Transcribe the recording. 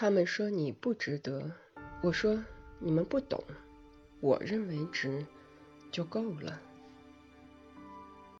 他们说你不值得我说你们不懂我认为值就够了。